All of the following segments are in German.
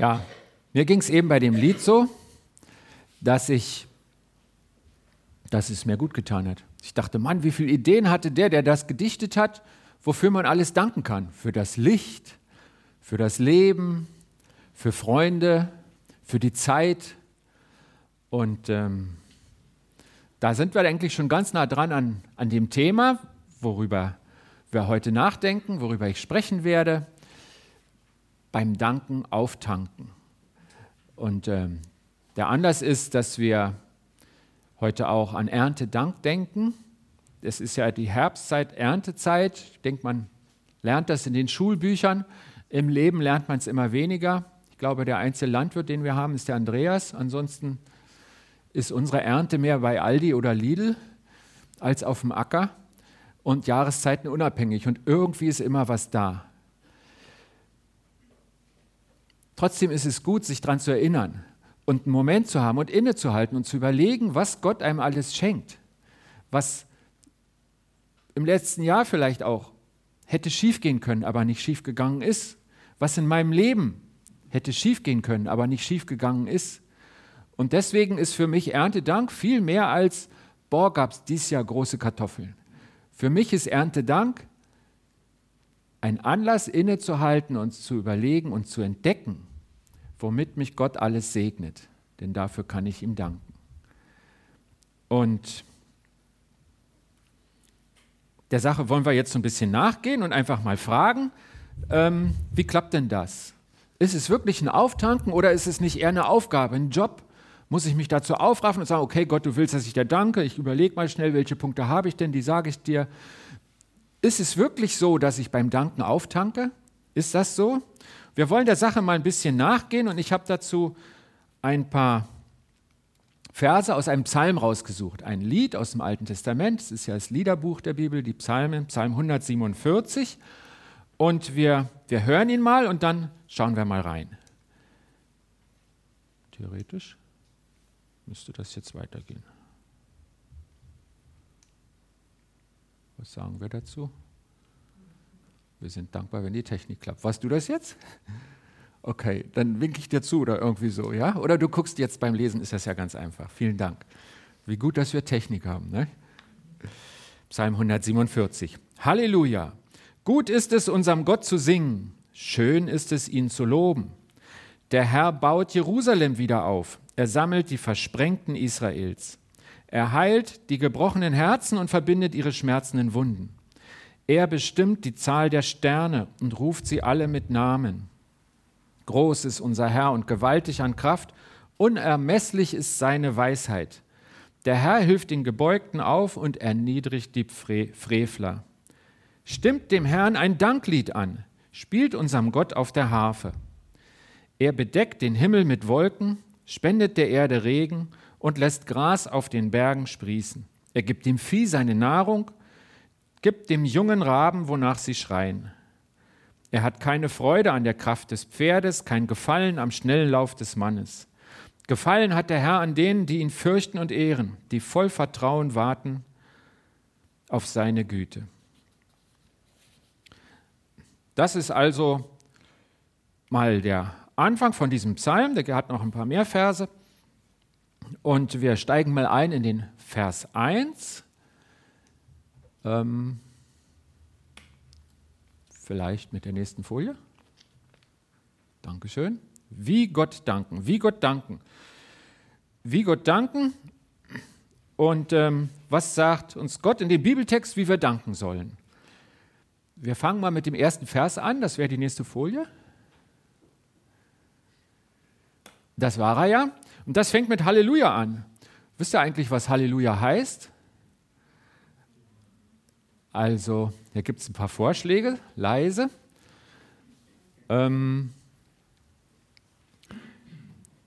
Ja, mir ging es eben bei dem Lied so, dass ich, dass es mir gut getan hat. Ich dachte, Mann, wie viele Ideen hatte der, der das gedichtet hat, wofür man alles danken kann. Für das Licht, für das Leben, für Freunde, für die Zeit. Und ähm, da sind wir eigentlich schon ganz nah dran an, an dem Thema, worüber wir heute nachdenken, worüber ich sprechen werde. Beim Danken auftanken. Und ähm, der Anlass ist, dass wir heute auch an Erntedank denken. Es ist ja die Herbstzeit, Erntezeit. Ich denke, man lernt das in den Schulbüchern. Im Leben lernt man es immer weniger. Ich glaube, der einzige Landwirt, den wir haben, ist der Andreas. Ansonsten ist unsere Ernte mehr bei Aldi oder Lidl als auf dem Acker und Jahreszeiten unabhängig. Und irgendwie ist immer was da. Trotzdem ist es gut, sich daran zu erinnern und einen Moment zu haben und innezuhalten und zu überlegen, was Gott einem alles schenkt. Was im letzten Jahr vielleicht auch hätte schiefgehen können, aber nicht schiefgegangen ist. Was in meinem Leben hätte schiefgehen können, aber nicht schiefgegangen ist. Und deswegen ist für mich Erntedank viel mehr als, boah, gab es dieses Jahr große Kartoffeln. Für mich ist Erntedank ein Anlass innezuhalten, uns zu überlegen und zu entdecken, womit mich Gott alles segnet, denn dafür kann ich ihm danken. Und der Sache wollen wir jetzt so ein bisschen nachgehen und einfach mal fragen, ähm, wie klappt denn das? Ist es wirklich ein Auftanken oder ist es nicht eher eine Aufgabe, ein Job? Muss ich mich dazu aufraffen und sagen, okay, Gott, du willst, dass ich dir danke, ich überlege mal schnell, welche Punkte habe ich denn, die sage ich dir. Ist es wirklich so, dass ich beim Danken auftanke? Ist das so? Wir wollen der Sache mal ein bisschen nachgehen und ich habe dazu ein paar Verse aus einem Psalm rausgesucht. Ein Lied aus dem Alten Testament, das ist ja das Liederbuch der Bibel, die Psalme, Psalm 147. Und wir, wir hören ihn mal und dann schauen wir mal rein. Theoretisch müsste das jetzt weitergehen. Was sagen wir dazu? Wir sind dankbar, wenn die Technik klappt. Warst du das jetzt? Okay, dann winke ich dir zu oder irgendwie so, ja? Oder du guckst jetzt beim Lesen, ist das ja ganz einfach. Vielen Dank. Wie gut, dass wir Technik haben. Ne? Psalm 147. Halleluja. Gut ist es, unserem Gott zu singen. Schön ist es, ihn zu loben. Der Herr baut Jerusalem wieder auf. Er sammelt die Versprengten Israels. Er heilt die gebrochenen Herzen und verbindet ihre schmerzenden Wunden. Er bestimmt die Zahl der Sterne und ruft sie alle mit Namen. Groß ist unser Herr und gewaltig an Kraft, unermesslich ist seine Weisheit. Der Herr hilft den Gebeugten auf und erniedrigt die Frevler. Stimmt dem Herrn ein Danklied an, spielt unserem Gott auf der Harfe. Er bedeckt den Himmel mit Wolken, spendet der Erde Regen und lässt Gras auf den Bergen sprießen. Er gibt dem Vieh seine Nahrung Gib dem jungen Raben, wonach sie schreien. Er hat keine Freude an der Kraft des Pferdes, kein Gefallen am schnellen Lauf des Mannes. Gefallen hat der Herr an denen, die ihn fürchten und ehren, die voll Vertrauen warten auf seine Güte. Das ist also mal der Anfang von diesem Psalm, der hat noch ein paar mehr Verse. Und wir steigen mal ein in den Vers 1. Ähm, vielleicht mit der nächsten Folie. Dankeschön. Wie Gott danken, wie Gott danken. Wie Gott danken. Und ähm, was sagt uns Gott in dem Bibeltext, wie wir danken sollen? Wir fangen mal mit dem ersten Vers an, das wäre die nächste Folie. Das war er ja. Und das fängt mit Halleluja an. Wisst ihr eigentlich, was Halleluja heißt? Also, hier gibt es ein paar Vorschläge, leise. Ähm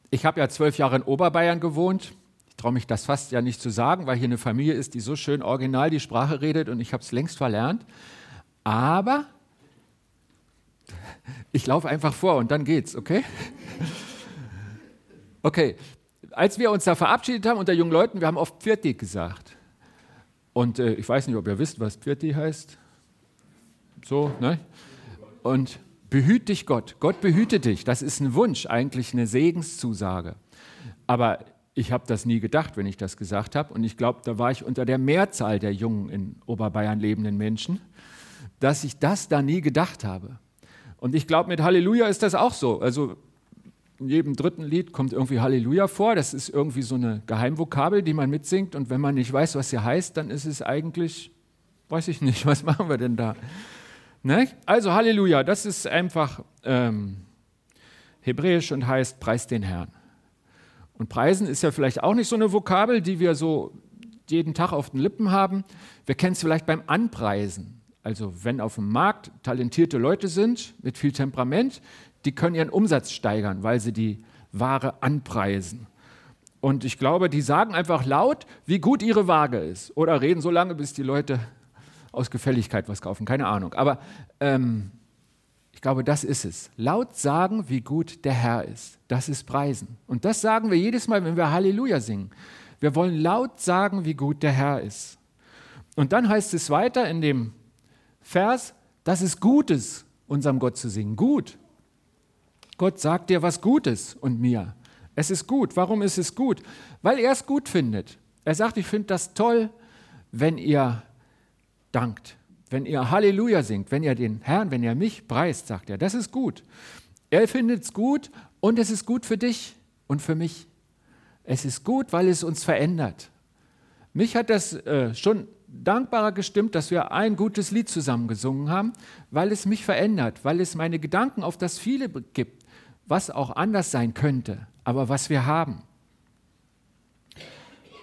ich habe ja zwölf Jahre in Oberbayern gewohnt. Ich traue mich das fast ja nicht zu sagen, weil hier eine Familie ist, die so schön original die Sprache redet und ich habe es längst verlernt. Aber ich laufe einfach vor und dann geht's, okay? Okay, als wir uns da verabschiedet haben unter jungen Leuten, wir haben oft Pfirti gesagt. Und äh, ich weiß nicht, ob ihr wisst, was Pfirti heißt. So, ne? Und behüt dich Gott. Gott behüte dich. Das ist ein Wunsch, eigentlich eine Segenszusage. Aber ich habe das nie gedacht, wenn ich das gesagt habe. Und ich glaube, da war ich unter der Mehrzahl der jungen in Oberbayern lebenden Menschen, dass ich das da nie gedacht habe. Und ich glaube, mit Halleluja ist das auch so. Also in jedem dritten Lied kommt irgendwie Halleluja vor. Das ist irgendwie so eine Geheimvokabel, die man mitsingt. Und wenn man nicht weiß, was sie heißt, dann ist es eigentlich, weiß ich nicht, was machen wir denn da? Ne? Also Halleluja, das ist einfach ähm, hebräisch und heißt Preis den Herrn. Und preisen ist ja vielleicht auch nicht so eine Vokabel, die wir so jeden Tag auf den Lippen haben. Wir kennen es vielleicht beim Anpreisen. Also wenn auf dem Markt talentierte Leute sind mit viel Temperament, die können ihren Umsatz steigern, weil sie die Ware anpreisen. Und ich glaube, die sagen einfach laut, wie gut ihre Waage ist. Oder reden so lange, bis die Leute aus Gefälligkeit was kaufen. Keine Ahnung. Aber ähm, ich glaube, das ist es. Laut sagen, wie gut der Herr ist. Das ist Preisen. Und das sagen wir jedes Mal, wenn wir Halleluja singen. Wir wollen laut sagen, wie gut der Herr ist. Und dann heißt es weiter in dem Vers, gut ist, unserem Gott zu singen. Gut. Gott sagt dir was Gutes und mir. Es ist gut. Warum ist es gut? Weil er es gut findet. Er sagt, ich finde das toll, wenn ihr dankt. Wenn ihr Halleluja singt, wenn ihr den Herrn, wenn ihr mich preist, sagt er, das ist gut. Er findet es gut und es ist gut für dich und für mich. Es ist gut, weil es uns verändert. Mich hat das äh, schon dankbarer gestimmt, dass wir ein gutes Lied zusammen gesungen haben, weil es mich verändert, weil es meine Gedanken auf das viele gibt, was auch anders sein könnte, aber was wir haben.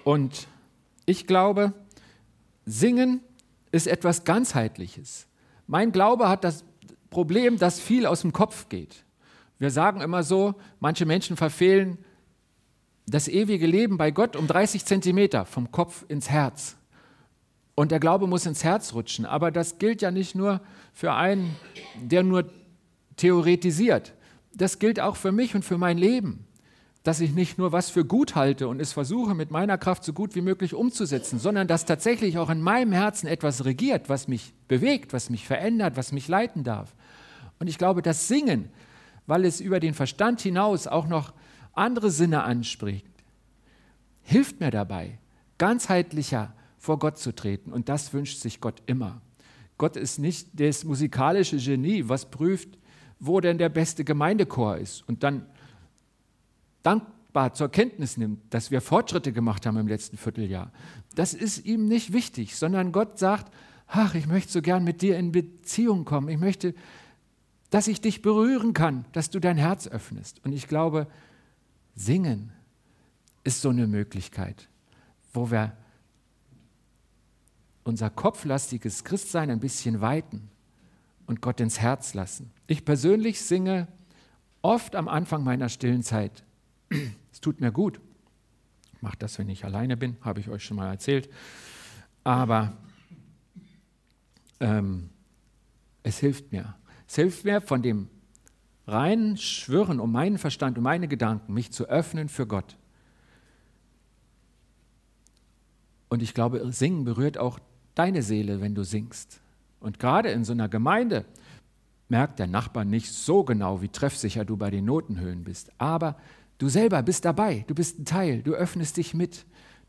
Und ich glaube, singen ist etwas ganzheitliches. Mein Glaube hat das Problem, dass viel aus dem Kopf geht. Wir sagen immer so, manche Menschen verfehlen das ewige Leben bei Gott um 30 Zentimeter vom Kopf ins Herz. Und der Glaube muss ins Herz rutschen. Aber das gilt ja nicht nur für einen, der nur theoretisiert. Das gilt auch für mich und für mein Leben. Dass ich nicht nur was für gut halte und es versuche, mit meiner Kraft so gut wie möglich umzusetzen, sondern dass tatsächlich auch in meinem Herzen etwas regiert, was mich bewegt, was mich verändert, was mich leiten darf. Und ich glaube, das Singen, weil es über den Verstand hinaus auch noch andere Sinne anspricht, hilft mir dabei, ganzheitlicher vor Gott zu treten. Und das wünscht sich Gott immer. Gott ist nicht das musikalische Genie, was prüft, wo denn der beste Gemeindechor ist und dann dankbar zur Kenntnis nimmt, dass wir Fortschritte gemacht haben im letzten Vierteljahr. Das ist ihm nicht wichtig, sondern Gott sagt, ach, ich möchte so gern mit dir in Beziehung kommen. Ich möchte, dass ich dich berühren kann, dass du dein Herz öffnest. Und ich glaube, singen ist so eine Möglichkeit, wo wir unser kopflastiges Christsein ein bisschen weiten und Gott ins Herz lassen. Ich persönlich singe oft am Anfang meiner stillen Zeit. Es tut mir gut. Ich mache das, wenn ich alleine bin, habe ich euch schon mal erzählt. Aber ähm, es hilft mir. Es hilft mir, von dem reinen Schwören um meinen Verstand, um meine Gedanken, mich zu öffnen für Gott. Und ich glaube, Singen berührt auch deine Seele, wenn du singst. Und gerade in so einer Gemeinde merkt der Nachbar nicht so genau, wie treffsicher du bei den Notenhöhen bist. Aber du selber bist dabei, du bist ein Teil, du öffnest dich mit.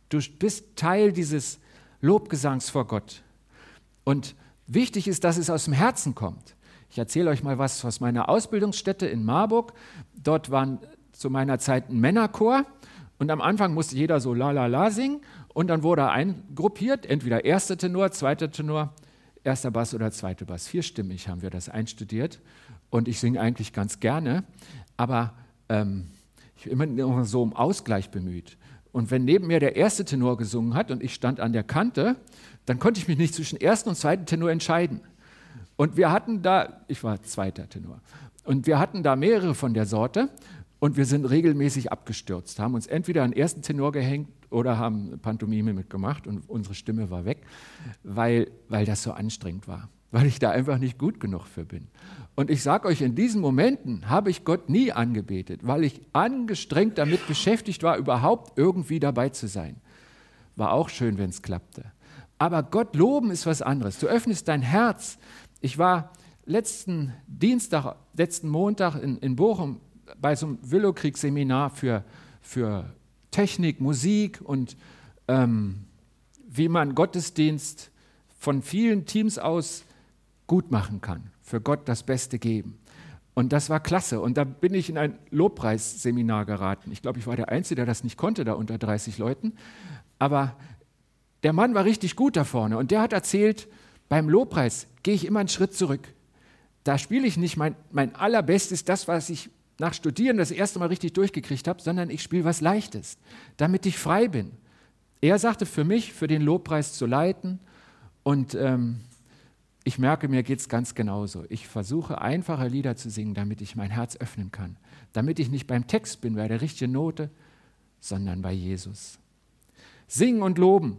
Du bist Teil dieses Lobgesangs vor Gott. Und wichtig ist, dass es aus dem Herzen kommt. Ich erzähle euch mal was aus meiner Ausbildungsstätte in Marburg. Dort war zu meiner Zeit ein Männerchor und am Anfang musste jeder so la la la singen und dann wurde er eingruppiert, entweder erster Tenor, zweiter Tenor, erster Bass oder zweiter Bass. Vierstimmig haben wir das einstudiert. Und ich singe eigentlich ganz gerne, aber ähm, ich bin immer so um Ausgleich bemüht. Und wenn neben mir der erste Tenor gesungen hat und ich stand an der Kante, dann konnte ich mich nicht zwischen ersten und zweiten Tenor entscheiden. Und wir hatten da, ich war zweiter Tenor, und wir hatten da mehrere von der Sorte und wir sind regelmäßig abgestürzt, haben uns entweder an den ersten Tenor gehängt oder haben Pantomime mitgemacht und unsere Stimme war weg, weil, weil das so anstrengend war, weil ich da einfach nicht gut genug für bin. Und ich sage euch, in diesen Momenten habe ich Gott nie angebetet, weil ich angestrengt damit beschäftigt war, überhaupt irgendwie dabei zu sein. War auch schön, wenn es klappte. Aber Gott loben ist was anderes. Du öffnest dein Herz. Ich war letzten Dienstag letzten Montag in, in Bochum bei so einem Willowkrieg-Seminar für, für Technik, Musik und ähm, wie man Gottesdienst von vielen Teams aus gut machen kann, für Gott das Beste geben. Und das war klasse. Und da bin ich in ein Lobpreisseminar geraten. Ich glaube, ich war der Einzige, der das nicht konnte, da unter 30 Leuten. Aber der Mann war richtig gut da vorne. Und der hat erzählt, beim Lobpreis gehe ich immer einen Schritt zurück. Da spiele ich nicht mein, mein allerbestes, das, was ich nach Studieren das erste Mal richtig durchgekriegt habe, sondern ich spiele was Leichtes, damit ich frei bin. Er sagte für mich, für den Lobpreis zu leiten und ähm, ich merke, mir geht es ganz genauso. Ich versuche einfache Lieder zu singen, damit ich mein Herz öffnen kann. Damit ich nicht beim Text bin, bei der richtigen Note, sondern bei Jesus. Singen und loben.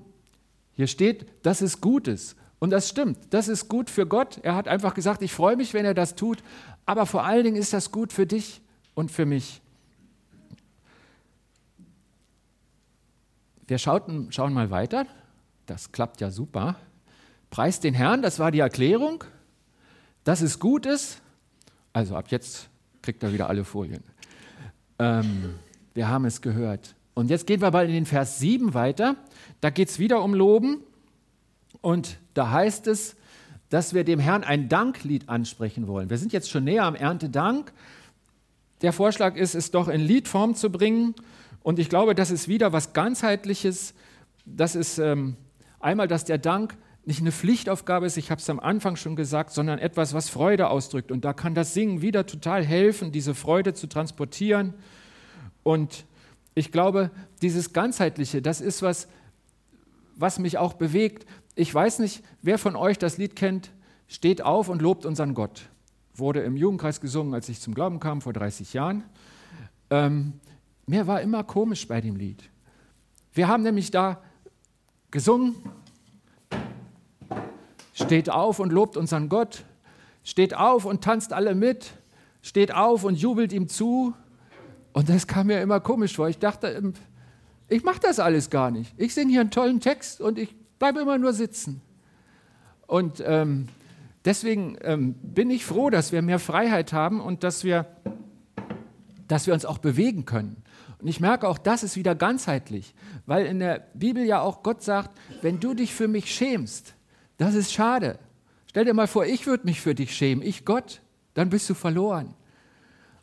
Hier steht, das ist Gutes. Und das stimmt. Das ist gut für Gott. Er hat einfach gesagt, ich freue mich, wenn er das tut. Aber vor allen Dingen ist das gut für dich und für mich. Wir schauten, schauen mal weiter. Das klappt ja super. Preis den Herrn, das war die Erklärung, dass es gut ist. Also ab jetzt kriegt er wieder alle Folien. Ähm, wir haben es gehört. Und jetzt gehen wir mal in den Vers 7 weiter. Da geht es wieder um Loben. Und da heißt es, dass wir dem Herrn ein Danklied ansprechen wollen. Wir sind jetzt schon näher am Erntedank. Der Vorschlag ist, es doch in Liedform zu bringen. Und ich glaube, das ist wieder was ganzheitliches. Das ist ähm, einmal, dass der Dank nicht eine Pflichtaufgabe ist, ich habe es am Anfang schon gesagt, sondern etwas, was Freude ausdrückt. Und da kann das Singen wieder total helfen, diese Freude zu transportieren. Und ich glaube, dieses Ganzheitliche, das ist was, was mich auch bewegt. Ich weiß nicht, wer von euch das Lied kennt, steht auf und lobt unseren Gott. Wurde im Jugendkreis gesungen, als ich zum Glauben kam, vor 30 Jahren. Ähm, mir war immer komisch bei dem Lied. Wir haben nämlich da gesungen, steht auf und lobt unseren Gott, steht auf und tanzt alle mit, steht auf und jubelt ihm zu. Und das kam mir immer komisch vor. Ich dachte, ähm, ich mache das alles gar nicht. Ich singe hier einen tollen Text und ich bleibe immer nur sitzen. Und ähm, deswegen ähm, bin ich froh, dass wir mehr Freiheit haben und dass wir, dass wir uns auch bewegen können. Und ich merke auch, das ist wieder ganzheitlich, weil in der Bibel ja auch Gott sagt, wenn du dich für mich schämst, das ist schade. Stell dir mal vor, ich würde mich für dich schämen, ich Gott, dann bist du verloren.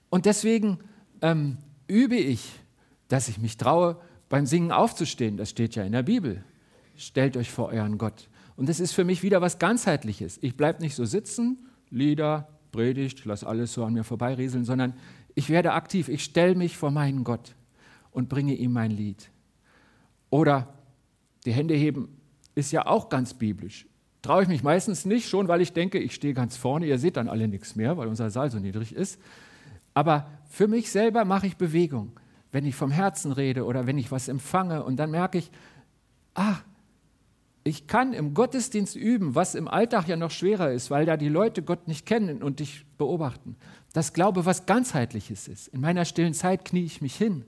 Und deswegen ähm, übe ich, dass ich mich traue, beim Singen aufzustehen. Das steht ja in der Bibel. Stellt euch vor euren Gott. Und das ist für mich wieder was ganzheitliches. Ich bleibe nicht so sitzen, Lieder, Predigt, lass alles so an mir vorbeirieseln, sondern ich werde aktiv. Ich stelle mich vor meinen Gott und bringe ihm mein Lied. Oder die Hände heben ist ja auch ganz biblisch. Traue ich mich meistens nicht, schon weil ich denke, ich stehe ganz vorne, ihr seht dann alle nichts mehr, weil unser Saal so niedrig ist. Aber für mich selber mache ich Bewegung, wenn ich vom Herzen rede oder wenn ich was empfange und dann merke ich, ah, ich kann im Gottesdienst üben, was im Alltag ja noch schwerer ist, weil da die Leute Gott nicht kennen und dich beobachten. Das Glaube, was ganzheitliches ist. In meiner stillen Zeit knie ich mich hin.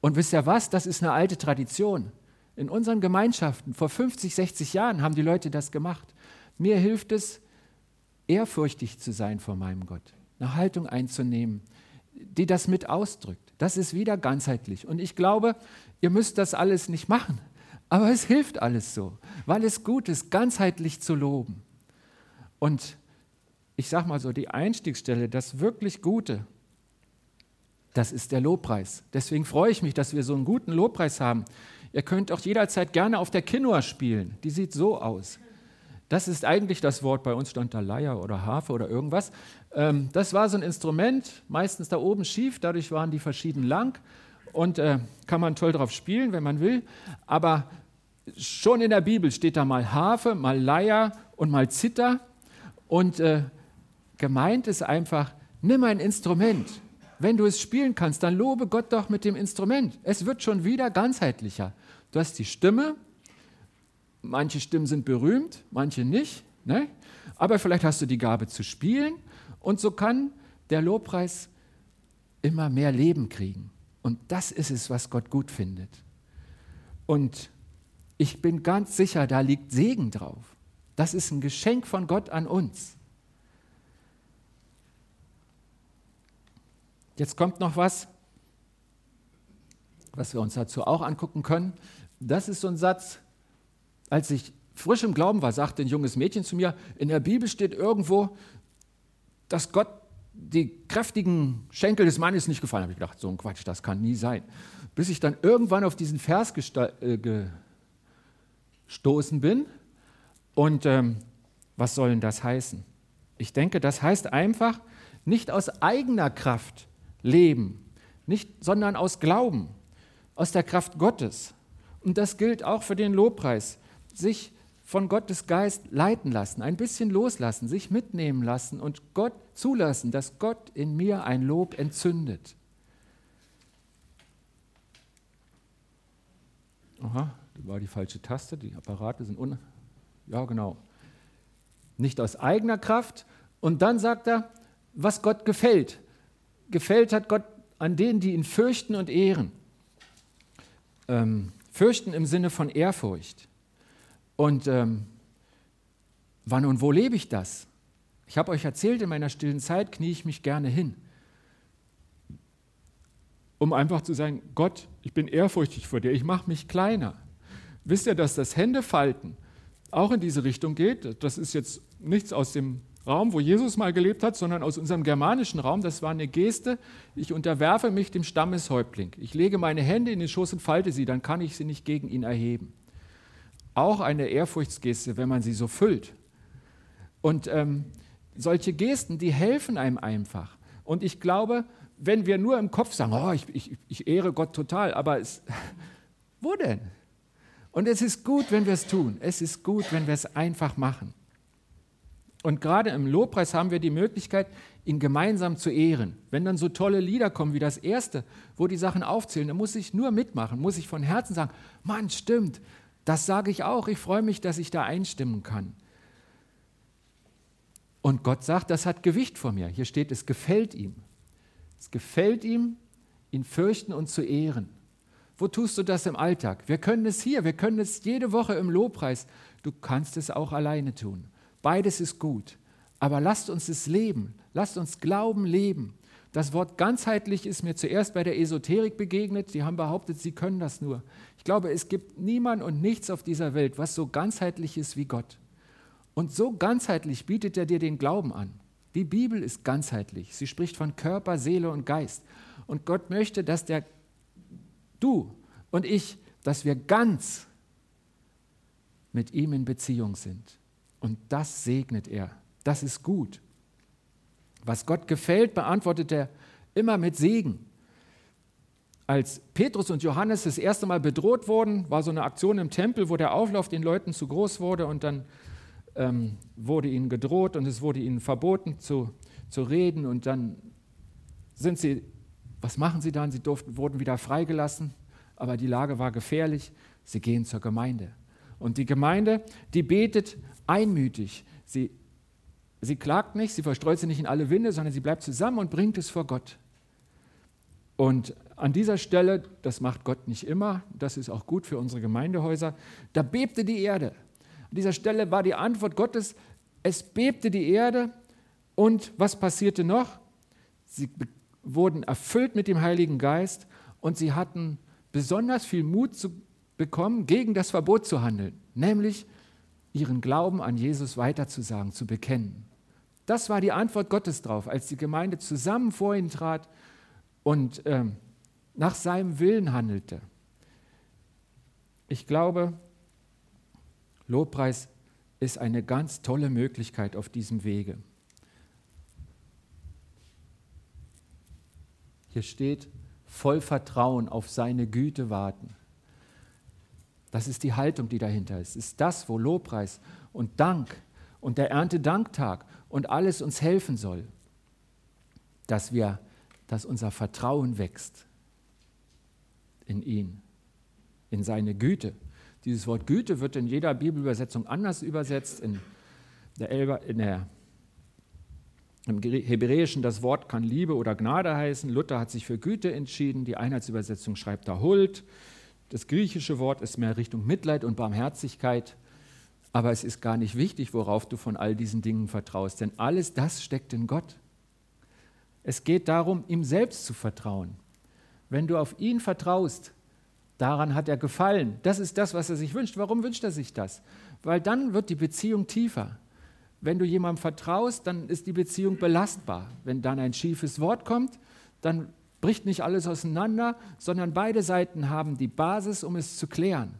Und wisst ihr was? Das ist eine alte Tradition. In unseren Gemeinschaften vor 50, 60 Jahren haben die Leute das gemacht. Mir hilft es, ehrfurchtig zu sein vor meinem Gott, eine Haltung einzunehmen, die das mit ausdrückt. Das ist wieder ganzheitlich. Und ich glaube, ihr müsst das alles nicht machen, aber es hilft alles so, weil es gut ist, ganzheitlich zu loben. Und ich sage mal so, die Einstiegsstelle, das wirklich Gute, das ist der Lobpreis. Deswegen freue ich mich, dass wir so einen guten Lobpreis haben. Ihr könnt auch jederzeit gerne auf der Quinoa spielen. Die sieht so aus. Das ist eigentlich das Wort, bei uns stand da Leier oder Harfe oder irgendwas. Ähm, das war so ein Instrument, meistens da oben schief, dadurch waren die verschieden lang und äh, kann man toll drauf spielen, wenn man will. Aber schon in der Bibel steht da mal Harfe, mal Leier und mal Zither. Und äh, gemeint ist einfach, nimm ein Instrument, wenn du es spielen kannst, dann lobe Gott doch mit dem Instrument. Es wird schon wieder ganzheitlicher. Du hast die Stimme. Manche Stimmen sind berühmt, manche nicht. Ne? Aber vielleicht hast du die Gabe zu spielen. Und so kann der Lobpreis immer mehr Leben kriegen. Und das ist es, was Gott gut findet. Und ich bin ganz sicher, da liegt Segen drauf. Das ist ein Geschenk von Gott an uns. jetzt kommt noch was, was wir uns dazu auch angucken können. Das ist so ein Satz, als ich frisch im Glauben war, sagte ein junges Mädchen zu mir, in der Bibel steht irgendwo, dass Gott die kräftigen Schenkel des Mannes nicht gefallen. Habe ich gedacht, so ein Quatsch, das kann nie sein. Bis ich dann irgendwann auf diesen Vers äh, gestoßen bin. Und ähm, was soll denn das heißen? Ich denke, das heißt einfach, nicht aus eigener Kraft leben, nicht, sondern aus Glauben, aus der Kraft Gottes. Und das gilt auch für den Lobpreis. Sich von Gottes Geist leiten lassen, ein bisschen loslassen, sich mitnehmen lassen und Gott zulassen, dass Gott in mir ein Lob entzündet. Aha, das war die falsche Taste, die Apparate sind un... Ja, genau. Nicht aus eigener Kraft. Und dann sagt er, was Gott gefällt. Gefällt hat Gott an denen, die ihn fürchten und ehren. Ähm, fürchten im Sinne von Ehrfurcht. Und ähm, wann und wo lebe ich das? Ich habe euch erzählt, in meiner stillen Zeit knie ich mich gerne hin, um einfach zu sagen, Gott, ich bin ehrfurchtig vor dir, ich mache mich kleiner. Wisst ihr, dass das Händefalten auch in diese Richtung geht? Das ist jetzt nichts aus dem Raum, wo Jesus mal gelebt hat, sondern aus unserem germanischen Raum. Das war eine Geste, ich unterwerfe mich dem Stammeshäuptling. Ich lege meine Hände in den Schoß und falte sie, dann kann ich sie nicht gegen ihn erheben auch eine Ehrfurchtsgeste, wenn man sie so füllt. Und ähm, solche Gesten, die helfen einem einfach. Und ich glaube, wenn wir nur im Kopf sagen, oh, ich, ich, ich ehre Gott total, aber es, wo denn? Und es ist gut, wenn wir es tun. Es ist gut, wenn wir es einfach machen. Und gerade im Lobpreis haben wir die Möglichkeit, ihn gemeinsam zu ehren. Wenn dann so tolle Lieder kommen wie das erste, wo die Sachen aufzählen, dann muss ich nur mitmachen, muss ich von Herzen sagen, Mann, stimmt, das sage ich auch. Ich freue mich, dass ich da einstimmen kann. Und Gott sagt, das hat Gewicht vor mir. Hier steht, es gefällt ihm. Es gefällt ihm, ihn fürchten und zu ehren. Wo tust du das im Alltag? Wir können es hier, wir können es jede Woche im Lobpreis. Du kannst es auch alleine tun. Beides ist gut. Aber lasst uns es leben. Lasst uns Glauben leben. Das Wort ganzheitlich ist mir zuerst bei der Esoterik begegnet. Sie haben behauptet, sie können das nur. Ich glaube, es gibt niemand und nichts auf dieser Welt, was so ganzheitlich ist wie Gott. Und so ganzheitlich bietet er dir den Glauben an. Die Bibel ist ganzheitlich. Sie spricht von Körper, Seele und Geist. Und Gott möchte, dass der du und ich, dass wir ganz mit ihm in Beziehung sind. Und das segnet er. Das ist gut. Was Gott gefällt, beantwortet er immer mit Segen. Als Petrus und Johannes das erste Mal bedroht wurden, war so eine Aktion im Tempel, wo der Auflauf den Leuten zu groß wurde und dann ähm, wurde ihnen gedroht und es wurde ihnen verboten zu, zu reden und dann sind sie, was machen sie dann? Sie durften, wurden wieder freigelassen, aber die Lage war gefährlich. Sie gehen zur Gemeinde. Und die Gemeinde, die betet einmütig. Sie Sie klagt nicht, sie verstreut sich nicht in alle Winde, sondern sie bleibt zusammen und bringt es vor Gott. Und an dieser Stelle, das macht Gott nicht immer, das ist auch gut für unsere Gemeindehäuser, da bebte die Erde. An dieser Stelle war die Antwort Gottes, es bebte die Erde und was passierte noch? Sie wurden erfüllt mit dem Heiligen Geist und sie hatten besonders viel Mut zu bekommen, gegen das Verbot zu handeln, nämlich ihren Glauben an Jesus weiterzusagen, zu bekennen. Das war die Antwort Gottes drauf, als die Gemeinde zusammen vor ihn trat und ähm, nach seinem Willen handelte. Ich glaube, Lobpreis ist eine ganz tolle Möglichkeit auf diesem Wege. Hier steht, voll Vertrauen auf seine Güte warten. Das ist die Haltung, die dahinter ist. Ist das, wo Lobpreis und Dank und der Erntedanktag und alles uns helfen soll, dass wir, dass unser Vertrauen wächst in ihn, in seine Güte. Dieses Wort Güte wird in jeder Bibelübersetzung anders übersetzt. In der, Elber, in der im Hebräischen das Wort kann Liebe oder Gnade heißen. Luther hat sich für Güte entschieden. Die Einheitsübersetzung schreibt da Huld. Das griechische Wort ist mehr Richtung Mitleid und Barmherzigkeit. Aber es ist gar nicht wichtig, worauf du von all diesen Dingen vertraust, denn alles das steckt in Gott. Es geht darum, ihm selbst zu vertrauen. Wenn du auf ihn vertraust, daran hat er gefallen. Das ist das, was er sich wünscht. Warum wünscht er sich das? Weil dann wird die Beziehung tiefer. Wenn du jemandem vertraust, dann ist die Beziehung belastbar. Wenn dann ein schiefes Wort kommt, dann bricht nicht alles auseinander, sondern beide Seiten haben die Basis, um es zu klären.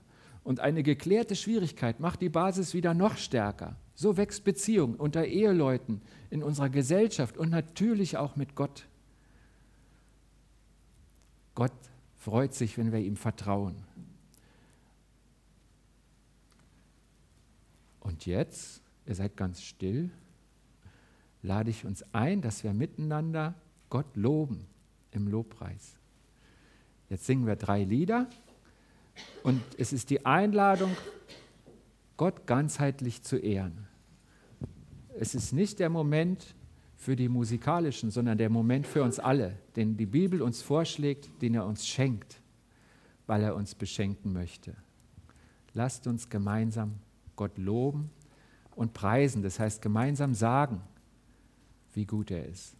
Und eine geklärte Schwierigkeit macht die Basis wieder noch stärker. So wächst Beziehung unter Eheleuten, in unserer Gesellschaft und natürlich auch mit Gott. Gott freut sich, wenn wir ihm vertrauen. Und jetzt, ihr seid ganz still, lade ich uns ein, dass wir miteinander Gott loben im Lobpreis. Jetzt singen wir drei Lieder und es ist die Einladung, Gott ganzheitlich zu ehren. Es ist nicht der Moment für die musikalischen, sondern der Moment für uns alle, den die Bibel uns vorschlägt, den er uns schenkt, weil er uns beschenken möchte. Lasst uns gemeinsam Gott loben und preisen, das heißt gemeinsam sagen, wie gut er ist.